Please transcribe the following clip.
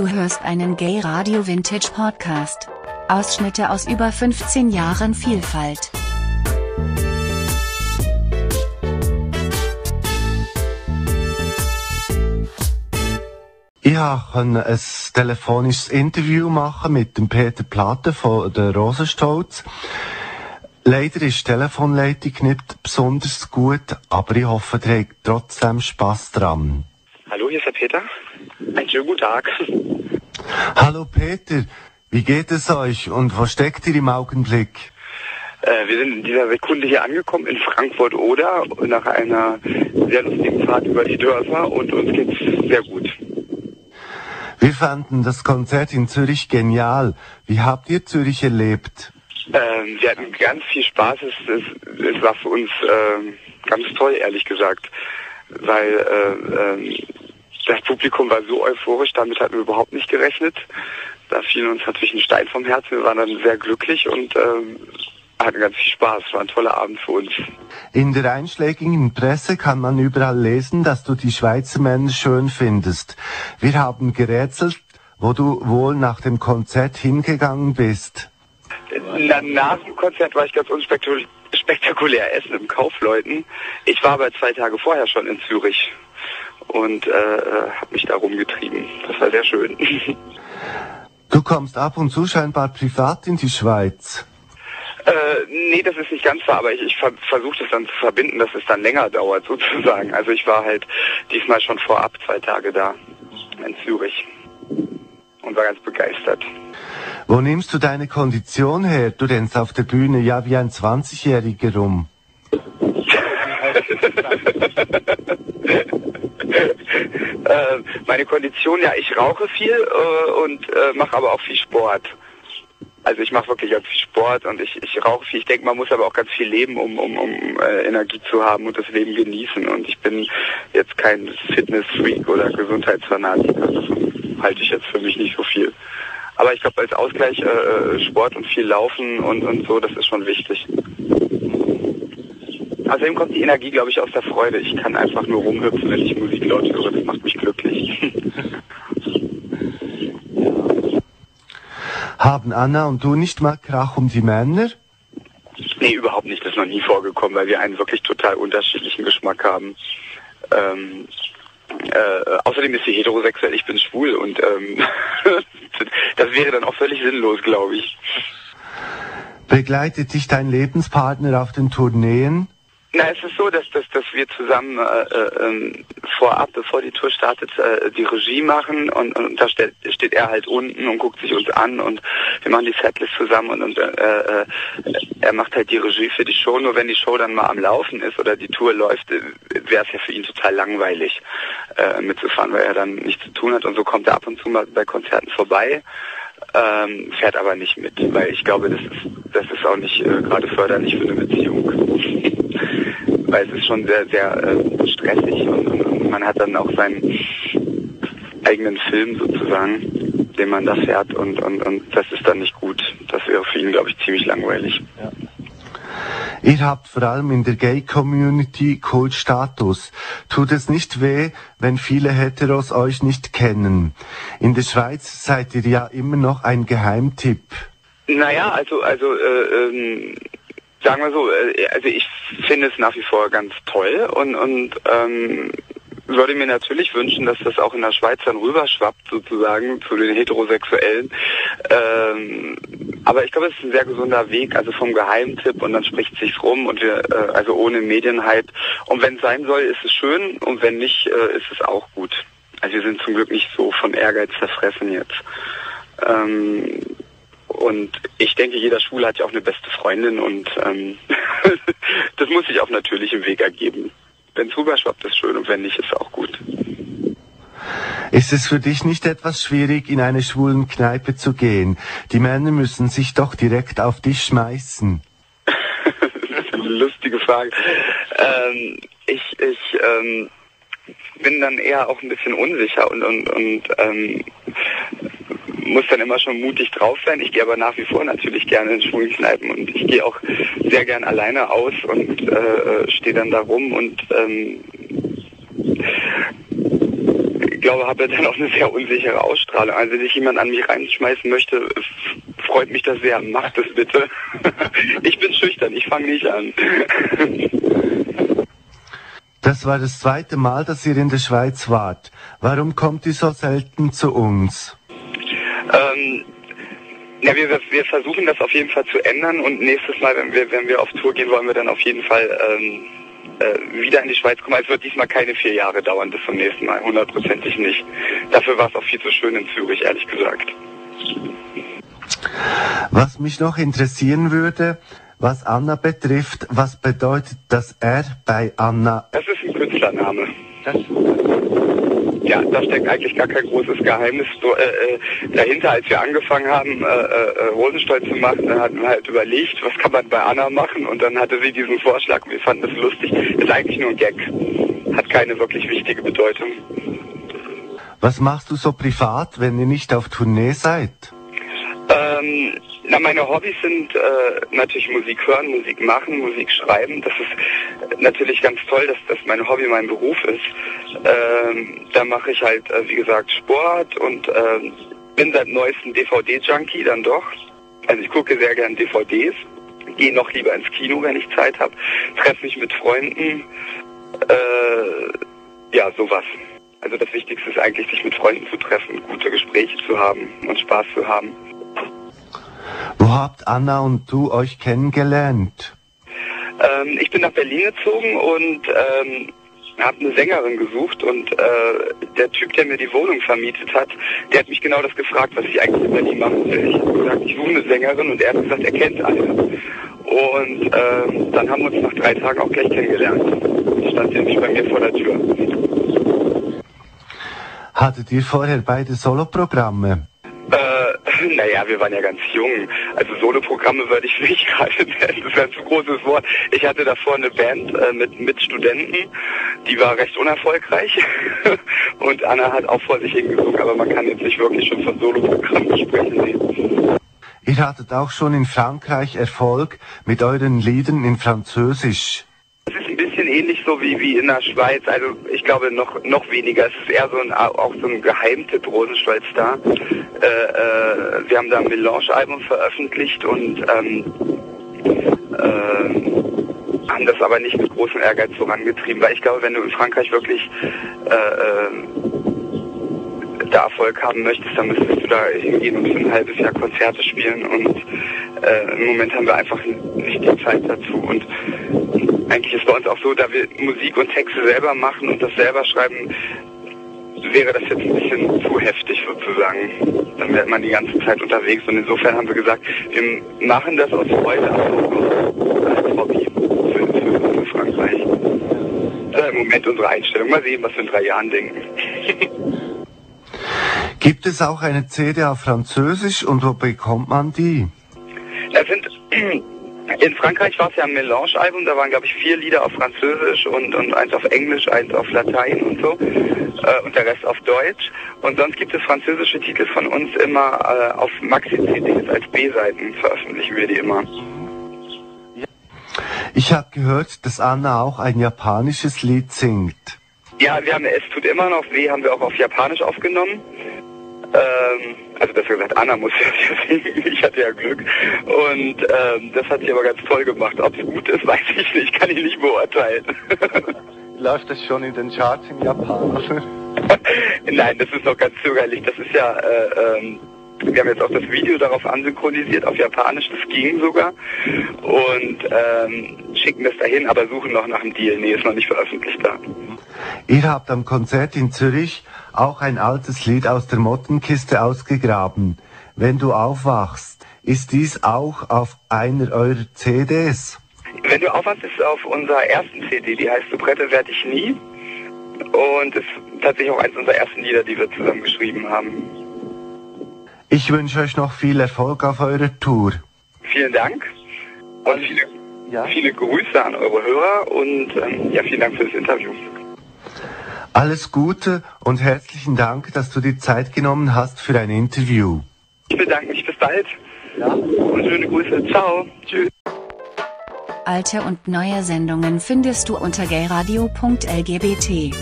Du hörst einen Gay Radio Vintage Podcast. Ausschnitte aus über 15 Jahren Vielfalt. Ich konnte ein telefonisches Interview machen mit dem Peter Platte von der Rosenstolz. Leider ist die Telefonleitung nicht besonders gut, aber ich hoffe, ihr habt trotzdem Spass dran. Hallo, hier ist der Peter. Einen schönen guten Tag. Hallo Peter, wie geht es euch und wo steckt ihr im Augenblick? Äh, wir sind in dieser Sekunde hier angekommen in Frankfurt-Oder nach einer sehr lustigen Fahrt über die Dörfer und uns geht's sehr gut. Wir fanden das Konzert in Zürich genial. Wie habt ihr Zürich erlebt? Ähm, wir hatten ganz viel Spaß. Es, es, es war für uns äh, ganz toll, ehrlich gesagt, weil äh, äh, das Publikum war so euphorisch, damit hatten wir überhaupt nicht gerechnet. Da fiel uns natürlich ein Stein vom Herzen. Wir waren dann sehr glücklich und ähm, hatten ganz viel Spaß. War ein toller Abend für uns. In der einschlägigen Presse kann man überall lesen, dass du die Schweizer Männer schön findest. Wir haben gerätselt, wo du wohl nach dem Konzert hingegangen bist. Na, nach dem Konzert war ich ganz unspektakulär essen im Kaufleuten. Ich war aber zwei Tage vorher schon in Zürich und äh, habe mich da rumgetrieben. Das war sehr schön. Du kommst ab und zu scheinbar privat in die Schweiz. Äh, nee, das ist nicht ganz wahr, aber ich, ich ver versuche das dann zu verbinden, dass es dann länger dauert sozusagen. Also ich war halt diesmal schon vorab zwei Tage da in Zürich und war ganz begeistert. Wo nimmst du deine Kondition her? Du rennst auf der Bühne ja wie ein 20-Jähriger rum. äh, meine Kondition, ja, ich rauche viel äh, und äh, mache aber auch viel Sport. Also ich mache wirklich ganz viel Sport und ich, ich rauche viel. Ich denke, man muss aber auch ganz viel leben, um, um, um äh, Energie zu haben und das Leben genießen. Und ich bin jetzt kein Fitness-Freak oder Gesundheitsfanatiker. Das halte ich jetzt für mich nicht so viel. Aber ich glaube, als Ausgleich äh, äh, Sport und viel Laufen und, und so, das ist schon wichtig. Außerdem kommt die Energie, glaube ich, aus der Freude. Ich kann einfach nur rumhüpfen, wenn ich Musik laut höre. Das macht mich glücklich. Haben Anna und du nicht mal Krach um die Männer? Nee, überhaupt nicht. Das ist noch nie vorgekommen, weil wir einen wirklich total unterschiedlichen Geschmack haben. Ähm, äh, außerdem ist sie heterosexuell, ich bin schwul und ähm, das wäre dann auch völlig sinnlos, glaube ich. Begleitet dich dein Lebenspartner auf den Tourneen? Na, es ist so, dass, dass, dass wir zusammen äh, äh, ähm, vorab, bevor die Tour startet, äh, die Regie machen und, und da steht, steht er halt unten und guckt sich uns an und wir machen die Setlist zusammen und, und äh, äh, er macht halt die Regie für die Show. Nur wenn die Show dann mal am Laufen ist oder die Tour läuft, äh, wäre es ja für ihn total langweilig äh, mitzufahren, weil er dann nichts zu tun hat und so kommt er ab und zu mal bei Konzerten vorbei ähm, fährt aber nicht mit, weil ich glaube, das ist, das ist auch nicht äh, gerade förderlich für eine Beziehung. Weil es ist schon sehr, sehr äh, stressig und, und, man hat dann auch seinen eigenen Film sozusagen, den man da fährt und, und, und das ist dann nicht gut. Das wäre für ihn, glaube ich, ziemlich langweilig. Ja. Ihr habt vor allem in der Gay-Community Kultstatus. Tut es nicht weh, wenn viele Heteros euch nicht kennen? In der Schweiz seid ihr ja immer noch ein Geheimtipp. Naja, also, also, äh, ähm, sagen wir so, äh, also ich finde es nach wie vor ganz toll und, und ähm, würde mir natürlich wünschen, dass das auch in der Schweiz dann rüberschwappt sozusagen zu den Heterosexuellen. Ähm, aber ich glaube, es ist ein sehr gesunder Weg, also vom Geheimtipp und dann spricht sich's rum und wir, äh, also ohne Medienhype. Und wenn es sein soll, ist es schön und wenn nicht, äh, ist es auch gut. Also wir sind zum Glück nicht so von Ehrgeiz zerfressen jetzt. Ähm, und ich denke, jeder Schwule hat ja auch eine beste Freundin und ähm, das muss sich auf natürlichem Weg ergeben. Wenn es rüberschwappt, ist schön und wenn nicht, ist auch gut. Ist es für dich nicht etwas schwierig, in eine schwulen Kneipe zu gehen? Die Männer müssen sich doch direkt auf dich schmeißen. das ist eine lustige Frage. Ähm, ich ich ähm, bin dann eher auch ein bisschen unsicher und, und, und ähm, muss dann immer schon mutig drauf sein. Ich gehe aber nach wie vor natürlich gerne in schwulen Kneipen und ich gehe auch sehr gern alleine aus und äh, stehe dann da rum und ähm, glaube, habe dann auch eine sehr unsichere Ausstrahlung. Also wenn sich jemand an mich reinschmeißen möchte, freut mich das sehr. Macht es bitte. ich bin schüchtern, ich fange nicht an. Das war das zweite Mal, dass ihr in der Schweiz wart. Warum kommt ihr so selten zu uns? Ähm, ja, wir, wir versuchen das auf jeden Fall zu ändern und nächstes Mal, wenn wir, wenn wir auf Tour gehen, wollen wir dann auf jeden Fall ähm, äh, wieder in die Schweiz kommen. Es wird diesmal keine vier Jahre dauern bis zum nächsten Mal, hundertprozentig nicht. Dafür war es auch viel zu schön in Zürich, ehrlich gesagt. Was mich noch interessieren würde, was Anna betrifft, was bedeutet das R bei Anna? Das ist ein Künstlername. Das ja, da steckt eigentlich gar kein großes Geheimnis äh, äh, dahinter. Als wir angefangen haben, äh, äh, Rosenstolz zu machen, dann hatten wir halt überlegt, was kann man bei Anna machen und dann hatte sie diesen Vorschlag wir fanden das lustig. Ist eigentlich nur ein Gag. Hat keine wirklich wichtige Bedeutung. Was machst du so privat, wenn ihr nicht auf Tournee seid? Na, meine Hobbys sind äh, natürlich Musik hören, Musik machen, Musik schreiben. Das ist natürlich ganz toll, dass das mein Hobby mein Beruf ist. Ähm, da mache ich halt, äh, wie gesagt, Sport und äh, bin seit neuestem DVD-Junkie dann doch. Also ich gucke sehr gern DVDs, gehe noch lieber ins Kino, wenn ich Zeit habe, treffe mich mit Freunden. Äh, ja, sowas. Also das Wichtigste ist eigentlich, sich mit Freunden zu treffen, gute Gespräche zu haben und Spaß zu haben. Wo habt Anna und du euch kennengelernt? Ähm, ich bin nach Berlin gezogen und ähm, habe eine Sängerin gesucht und äh, der Typ, der mir die Wohnung vermietet hat, der hat mich genau das gefragt, was ich eigentlich in Berlin machen will. Ich habe gesagt, ich suche eine Sängerin und er hat gesagt, er kennt eine. Und äh, dann haben wir uns nach drei Tagen auch gleich kennengelernt. Ich stand nämlich bei mir vor der Tür. Hattet ihr vorher beide Soloprogramme? Naja, wir waren ja ganz jung. Also Soloprogramme würde ich nicht gerade nennen. Das wäre ein zu großes Wort. Ich hatte davor eine Band äh, mit, mit Studenten, die war recht unerfolgreich. Und Anna hat auch vor sich hingesungen, aber man kann jetzt nicht wirklich schon von Soloprogrammen sprechen. Nee. Ihr hattet auch schon in Frankreich Erfolg mit euren Liedern in Französisch bisschen ähnlich so wie, wie in der Schweiz. Also ich glaube noch noch weniger. Es ist eher so ein auch so ein Geheimtipp Rosenstolz da. Äh, äh, wir haben da ein Melange-Album veröffentlicht und ähm, äh, haben das aber nicht mit großem Ehrgeiz vorangetrieben, weil ich glaube, wenn du in Frankreich wirklich äh, äh da Erfolg haben möchtest, dann müsstest du da hingehen und für ein halbes Jahr Konzerte spielen und äh, im Moment haben wir einfach nicht die Zeit dazu und eigentlich ist bei uns auch so, da wir Musik und Texte selber machen und das selber schreiben, wäre das jetzt ein bisschen zu heftig sozusagen. Dann wäre man die ganze Zeit unterwegs und insofern haben wir gesagt, wir machen das aus Freude, als Hobby für, für, für Frankreich. Das ist im Moment unsere Einstellung. Mal sehen, was wir in drei Jahren denken. Gibt es auch eine CD auf Französisch und wo bekommt man die? In Frankreich war es ja ein Melange-Album, da waren glaube ich vier Lieder auf Französisch und, und eins auf Englisch, eins auf Latein und so äh, und der Rest auf Deutsch. Und sonst gibt es französische Titel von uns immer äh, auf Maxi-CDs als B-Seiten veröffentlichen wir die immer. Ich habe gehört, dass Anna auch ein japanisches Lied singt. Ja, wir haben Es tut immer noch weh, haben wir auch auf Japanisch aufgenommen. Ähm, also besser gesagt, Anna muss ja singen, ich hatte ja Glück. Und ähm, das hat sie aber ganz toll gemacht. Ob es gut ist, weiß ich nicht, kann ich nicht beurteilen. Läuft das schon in den Charts in Japan? Nein, das ist noch ganz zögerlich. Das ist ja, äh, ähm, wir haben jetzt auch das Video darauf ansynchronisiert, auf Japanisch, das ging sogar. Und ähm, schicken das dahin, aber suchen noch nach einem Deal. Nee, ist noch nicht veröffentlicht da. Ihr habt am Konzert in Zürich auch ein altes Lied aus der Mottenkiste ausgegraben. Wenn du aufwachst, ist dies auch auf einer eurer CDs? Wenn du aufwachst, ist es auf unserer ersten CD, die heißt Soubrette werde ich nie. Und ist tatsächlich auch eines unserer ersten Lieder, die wir zusammen geschrieben haben. Ich wünsche euch noch viel Erfolg auf eurer Tour. Vielen Dank und viele, ja? viele Grüße an eure Hörer und ähm, ja, vielen Dank für das Interview. Alles Gute und herzlichen Dank, dass du die Zeit genommen hast für ein Interview. Ich bedanke mich. Bis bald. Ja. Und schöne Grüße. Ciao. Tschüss. Alte und neue Sendungen findest du unter gayradio.lgbt.